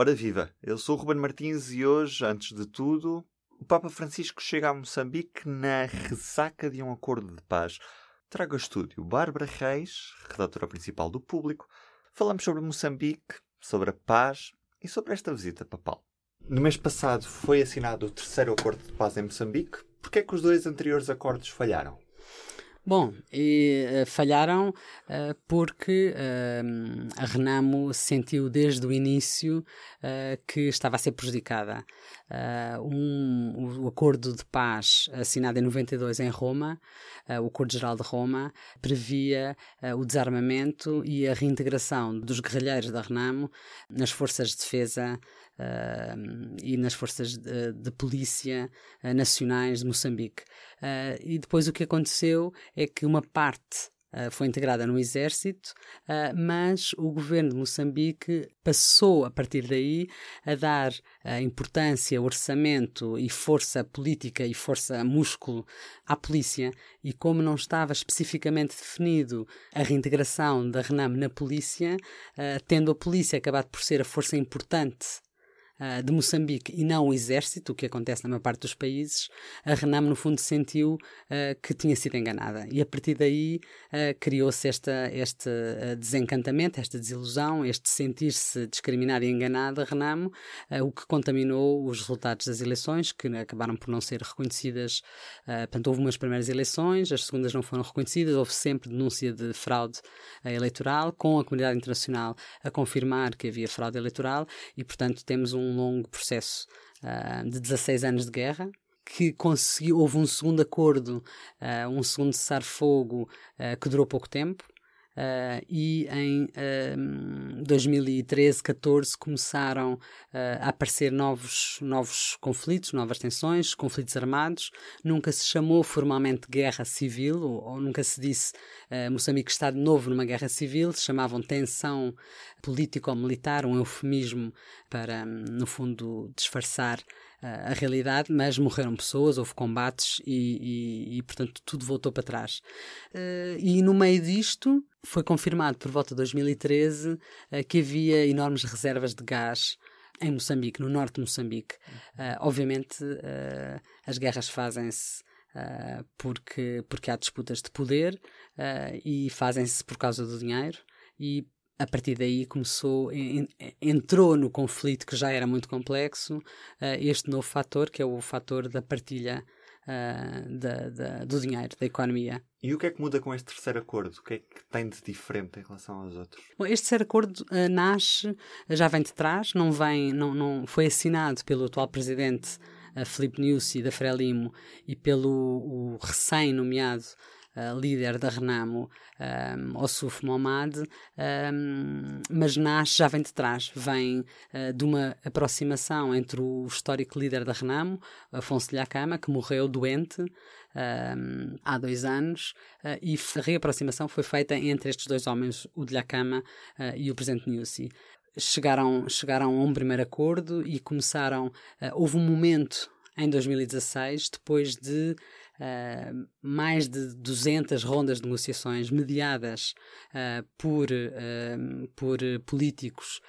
Ora viva, eu sou o Ruben Martins e hoje, antes de tudo, o Papa Francisco chega a Moçambique na ressaca de um acordo de paz. Trago a estúdio Bárbara Reis, redatora principal do Público. Falamos sobre Moçambique, sobre a paz e sobre esta visita papal. No mês passado foi assinado o terceiro acordo de paz em Moçambique. Por que é que os dois anteriores acordos falharam? Bom, e, uh, falharam uh, porque uh, a Renamo sentiu desde o início que estava a ser prejudicada. Um, o acordo de paz assinado em 92 em Roma, o Acordo Geral de Roma, previa o desarmamento e a reintegração dos guerrilheiros da Renamo nas forças de defesa e nas forças de, de polícia uh, nacionais de Moçambique. Uh, e depois o que aconteceu é que uma parte Uh, foi integrada no exército, uh, mas o governo de Moçambique passou, a partir daí, a dar uh, importância, orçamento e força política e força músculo à polícia. E como não estava especificamente definido a reintegração da RENAM na polícia, tendo a polícia acabado por ser a força importante uh, de Moçambique e não o exército, o que acontece na maior parte dos países, a Renam, no fundo, sentiu uh, que tinha sido enganada. E a partir daí uh, criou-se este desencantamento, esta desilusão, este sentir-se discriminada e enganada, Renamo, o que contaminou os resultados das eleições, que acabaram por não ser reconhecidas. portanto, houve umas primeiras eleições, as segundas não foram reconhecidas, houve sempre denúncia de fraude eleitoral, com a comunidade internacional a confirmar que havia fraude eleitoral, e, portanto, temos um um longo processo uh, de 16 anos de guerra, que conseguiu, houve um segundo acordo, uh, um segundo cessar-fogo uh, que durou pouco tempo, Uh, e em uh, 2013, 14 começaram uh, a aparecer novos, novos conflitos, novas tensões, conflitos armados. Nunca se chamou formalmente guerra civil, ou, ou nunca se disse uh, Moçambique está de novo numa guerra civil, se chamavam tensão político-militar, um eufemismo para, no fundo, disfarçar a realidade, mas morreram pessoas, houve combates e, e, e portanto, tudo voltou para trás. Uh, e no meio disto, foi confirmado por volta de 2013 uh, que havia enormes reservas de gás em Moçambique, no norte de Moçambique. Uh, obviamente, as guerras fazem-se Uh, porque, porque há disputas de poder uh, e fazem-se por causa do dinheiro e a partir daí começou, entrou no conflito que já era muito complexo, eh, este novo fator, que é o fator da partilha uh, da, da, do dinheiro, da economia. E o que é que muda com este terceiro acordo? O que é que tem de diferente em relação aos outros? Bom, este terceiro acordo uh, nasce, já vem de trás, não vem, não, não foi assinado pelo atual presidente uh, Filipe Nyusi da Frelimo e pelo recém-nomeado líder da Renamo, um, Ossuf Momad, um, mas nasce, já vem de trás, vem uh, de uma aproximação entre o histórico líder da Renamo, Afonso Lhacama, que morreu doente um, há dois anos, uh, e a reaproximação foi feita entre estes dois homens, o Lhacama uh, e o presidente Nyusi chegaram, chegaram a um primeiro acordo e começaram. Uh, houve um momento em 2016, depois de uh, mais de 200 rondas de negociações mediadas uh, por, uh, por políticos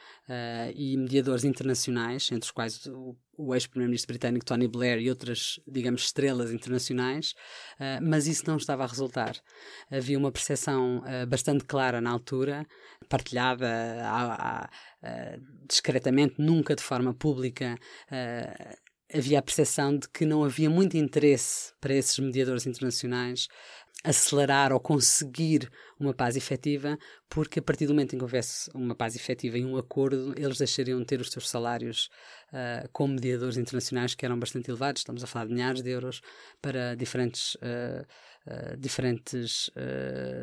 e mediadores internacionais, entre os quais o, o ex-primeiro-ministro britânico Tony Blair e outras, digamos, estrelas internacionais, mas isso não estava a resultar. Havia uma percepção bastante clara na altura, partilhada a, a, discretamente, nunca de forma pública, havia a percepção de que não havia muito interesse para esses mediadores internacionais acelerar ou conseguir uma paz efetiva, porque a partir do momento em que houvesse uma paz efetiva e um acordo, eles deixariam de ter os seus salários uh, como mediadores internacionais, que eram bastante elevados, estamos a falar de milhares de euros para diferentes, uh, uh, diferentes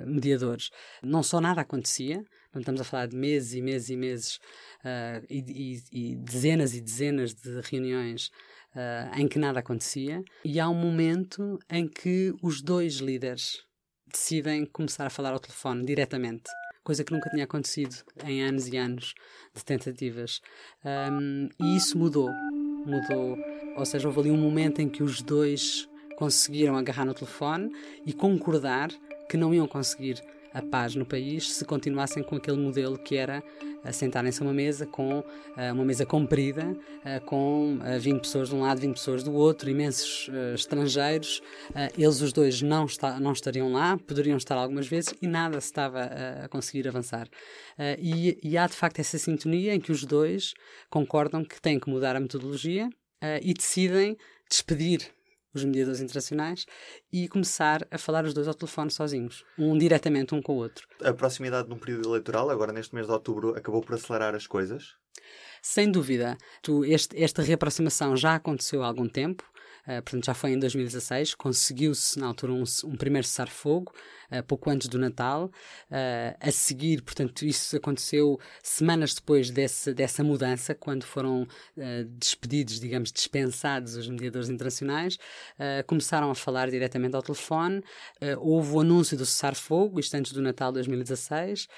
mediadores. Não só nada acontecia, estamos a falar de meses e meses e meses e, e, e dezenas e dezenas de reuniões uh, em que nada acontecia, e há um momento em que os dois líderes decidem começar a falar ao telefone diretamente. Coisa que nunca tinha acontecido em anos e anos de tentativas. Um, e isso mudou. Mudou. Ou seja, houve ali um momento em que os dois conseguiram agarrar no telefone e concordar que não iam conseguir a paz no país se continuassem com aquele modelo que era sentarem-se a uma mesa com uma mesa comprida, com 20 pessoas de um lado, 20 pessoas do outro, imensos estrangeiros. eles os dois não, está, não estariam lá, poderiam estar algumas vezes e nada se estava a conseguir avançar. E, e há de facto essa sintonia em que os dois concordam que têm que mudar a metodologia e decidem despedir os mediadores internacionais e começar a falar os dois ao telefone sozinhos, um diretamente um com o outro. A proximidade num período eleitoral, agora neste mês de outubro, acabou por acelerar as coisas? Sem dúvida. Tu, este, esta reaproximação já aconteceu há algum tempo. Uh, portanto, já foi em 2016, conseguiu-se na altura um, um primeiro cessar-fogo, uh, pouco antes do Natal. Uh, a seguir, portanto, isso aconteceu semanas depois desse, dessa mudança, quando foram despedidos, digamos, dispensados os mediadores internacionais, começaram a falar diretamente ao telefone. houve o anúncio do cessar-fogo, isto antes do Natal de 2016,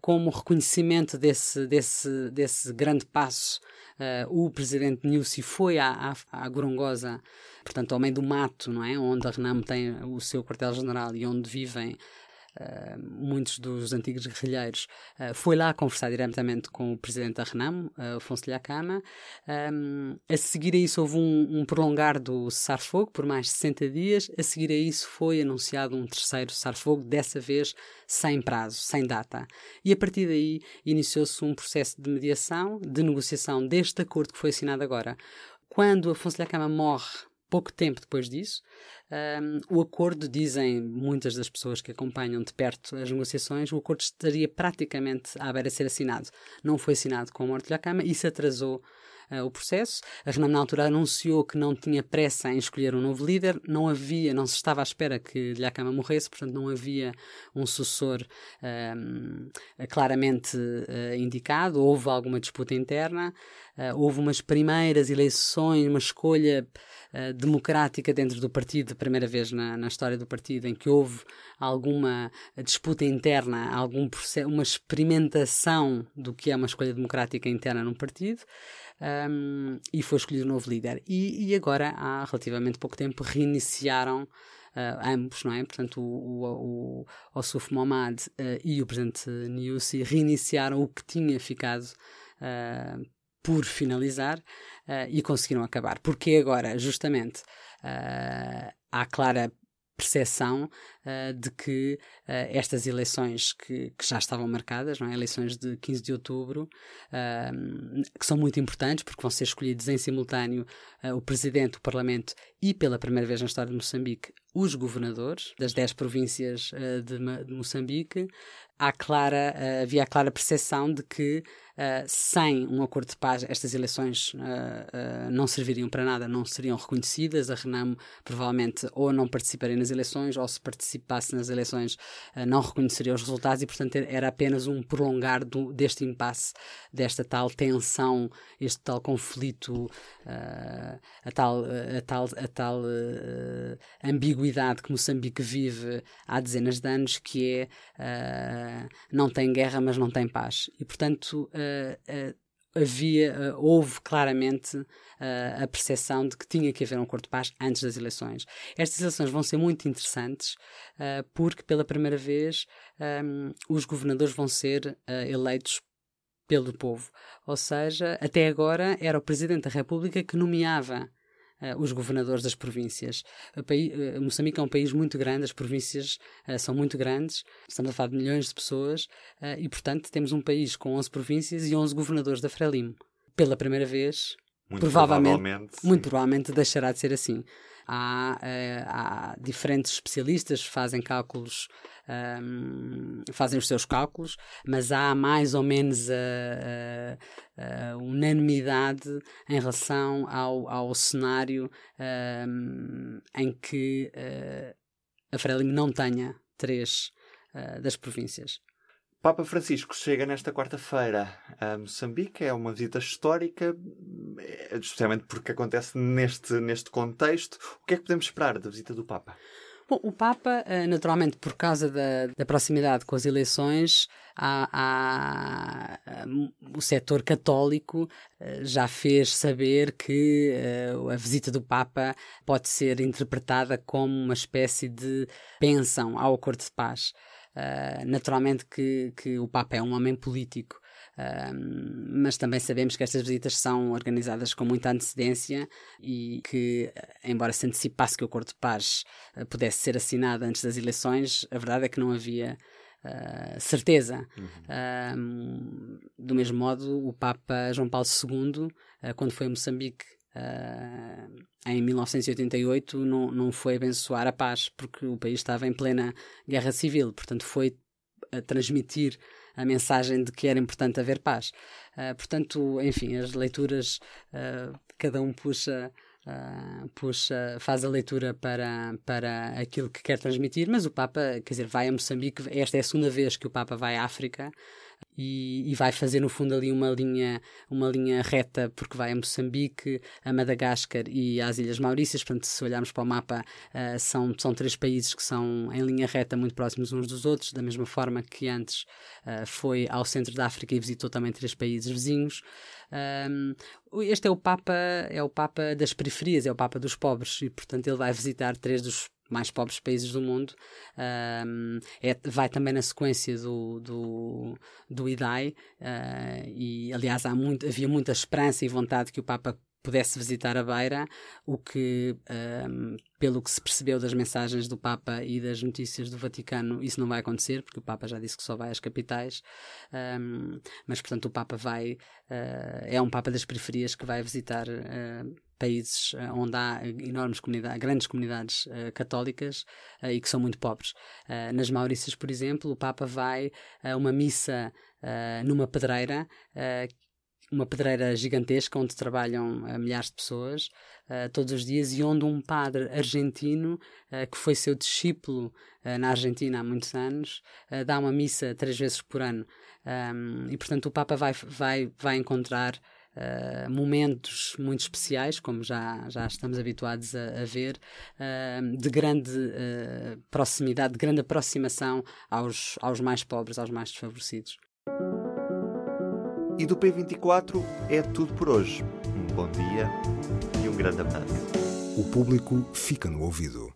como reconhecimento desse, desse, desse grande passo. O presidente Nussi foi à, à, à Gorongosa portanto, ao meio do mato, não é? Onde a Renamo tem o seu quartel-general e onde vivem Uh, muitos dos antigos guerrilheiros, uh, foi lá conversar diretamente com o presidente da Renamo, uh, Afonso Lhacama. Um, a seguir a isso houve um, um prolongar do cessar-fogo por mais de 60 dias. A seguir a isso foi anunciado um terceiro cessar-fogo, dessa vez sem prazo, sem data. E a partir daí iniciou-se um processo de mediação, de negociação deste acordo que foi assinado agora. Quando Afonso Lhacama morre pouco tempo depois disso, um, o acordo, dizem muitas das pessoas que acompanham de perto as negociações, o acordo estaria praticamente à beira de ser assinado. Não foi assinado com a morte de Lhacama, isso atrasou uh, o processo. A Renan, na altura, anunciou que não tinha pressa em escolher um novo líder, não havia, não se estava à espera que Lhacama morresse, portanto, não havia um sucessor um, claramente uh, indicado, houve alguma disputa interna, uh, houve umas primeiras eleições, uma escolha democrática dentro do partido, primeira vez na, na, história do partido, em que houve alguma disputa interna, algum processo, uma experimentação do que é uma escolha democrática interna num partido. Um, e foi escolhido um novo líder. E, e, agora, há relativamente pouco tempo, reiniciaram Uh, ambos, não é? Portanto, o, o, o Osuf Mohamed uh, e o presidente Niusi reiniciaram o que tinha ficado uh, por finalizar e conseguiram acabar. Porque agora, justamente, há clara percepção uh, de que uh, estas eleições que, que, já estavam marcadas, não é? eleições de 15 de outubro, uh, que são muito importantes porque vão ser escolhidos em simultâneo o Presidente, o Parlamento e, pela primeira vez na história de Moçambique, os governadores das 10 províncias de, de, Moçambique, há clara, havia a clara percepção de que sem um acordo de paz, estas eleições não serviriam para nada, não seriam reconhecidas. A Renamo provavelmente ou não participaria nas eleições, ou se participasse nas eleições não reconheceria os resultados, e portanto era apenas um prolongar do, deste impasse, desta tal tensão, este tal conflito, a tal, a tal, a tal ambiguidade que Moçambique vive há dezenas de anos, que é não tem guerra, mas não tem paz. E portanto havia, uh, houve claramente uh, a percepção de que tinha que haver um acordo de paz antes das eleições. Estas eleições vão ser muito interessantes uh, porque, pela primeira vez, um, os governadores vão ser eleitos pelo povo. Ou seja, até agora era o Presidente da República que nomeava uh, os governadores das províncias. Uh, Moçambique é um país muito grande, as províncias uh, são muito grandes, estamos a falar de milhões de pessoas e, portanto, temos um país com 11 províncias e 11 governadores da Frelimo. Pela primeira vez, muito provavelmente, provavelmente muito provavelmente deixará de ser assim. Há, há diferentes especialistas que fazem cálculos um, fazem os seus cálculos, mas há mais ou menos a, a, a unanimidade em relação ao, ao cenário um, em que uh, a Frelimo não tenha três uh, das províncias. Papa Francisco chega nesta quarta-feira a Moçambique. É uma visita histórica, especialmente porque acontece neste, neste contexto. O que é que podemos esperar da visita do Papa? Bom, o Papa, eh, naturalmente, por causa da, da proximidade com as eleições, há, há, eh, o setor católico eh, já fez saber que a visita do Papa pode ser interpretada como uma espécie de bênção ao acordo de paz. Naturalmente que, que o Papa é um homem político mas também sabemos que estas visitas são organizadas com muita antecedência e que, embora se antecipasse que o acordo de paz uh, pudesse ser assinado antes das eleições, a verdade é que não havia Uh, certeza. Uhum. Uh, do mesmo modo, o Papa João Paulo II, uh, quando foi a Moçambique em 1988, não, não foi abençoar a paz, porque o país estava em plena guerra civil, portanto, foi a transmitir a mensagem de que era importante haver paz. Uh, portanto, enfim, as leituras, uh, cada um puxa. Uh, puxa, faz a leitura para, para aquilo que quer transmitir, mas o Papa, quer dizer, vai a Moçambique, esta é a segunda vez que o Papa vai à África, e, e, vai fazer no fundo ali uma linha, uma linha reta, porque vai a Moçambique, a Madagascar e às Ilhas Maurícias. Portanto, se olharmos para o mapa, uh, são, são três países que são em linha reta muito próximos uns dos outros, da mesma forma que antes uh, foi ao centro da África e visitou também três países vizinhos. Um, este é o Papa, é o Papa das periferias, é o Papa dos pobres, e portanto ele vai visitar três dos mais pobres países do mundo. Um, é, vai também na sequência do, do, do IDAI, uh, e aliás muito, havia muita esperança e vontade que o Papa pudesse visitar a Beira, o que, um, pelo que se percebeu das mensagens do Papa e das notícias do Vaticano, isso não vai acontecer, porque o Papa já disse que só vai às capitais. Um, mas, portanto, o Papa vai. Uh, é um Papa das periferias que vai visitar. Uh, países uh, onde há enormes comunidades, grandes comunidades católicas e que são muito pobres. nas Maurícias, por exemplo, o Papa vai a uma missa numa pedreira uma pedreira gigantesca onde trabalham uh, milhares de pessoas uh, todos os dias e onde um padre argentino uh, que foi seu discípulo na Argentina há muitos anos dá uma missa três vezes por ano um, e portanto o Papa vai, vai, vai encontrar Uh, momentos muito especiais, como já, já estamos habituados a, a ver, uh, de grande uh, proximidade, de grande aproximação aos, aos mais pobres, aos mais desfavorecidos. E do P24 é tudo por hoje. Um bom dia e um grande abraço. O público fica no ouvido.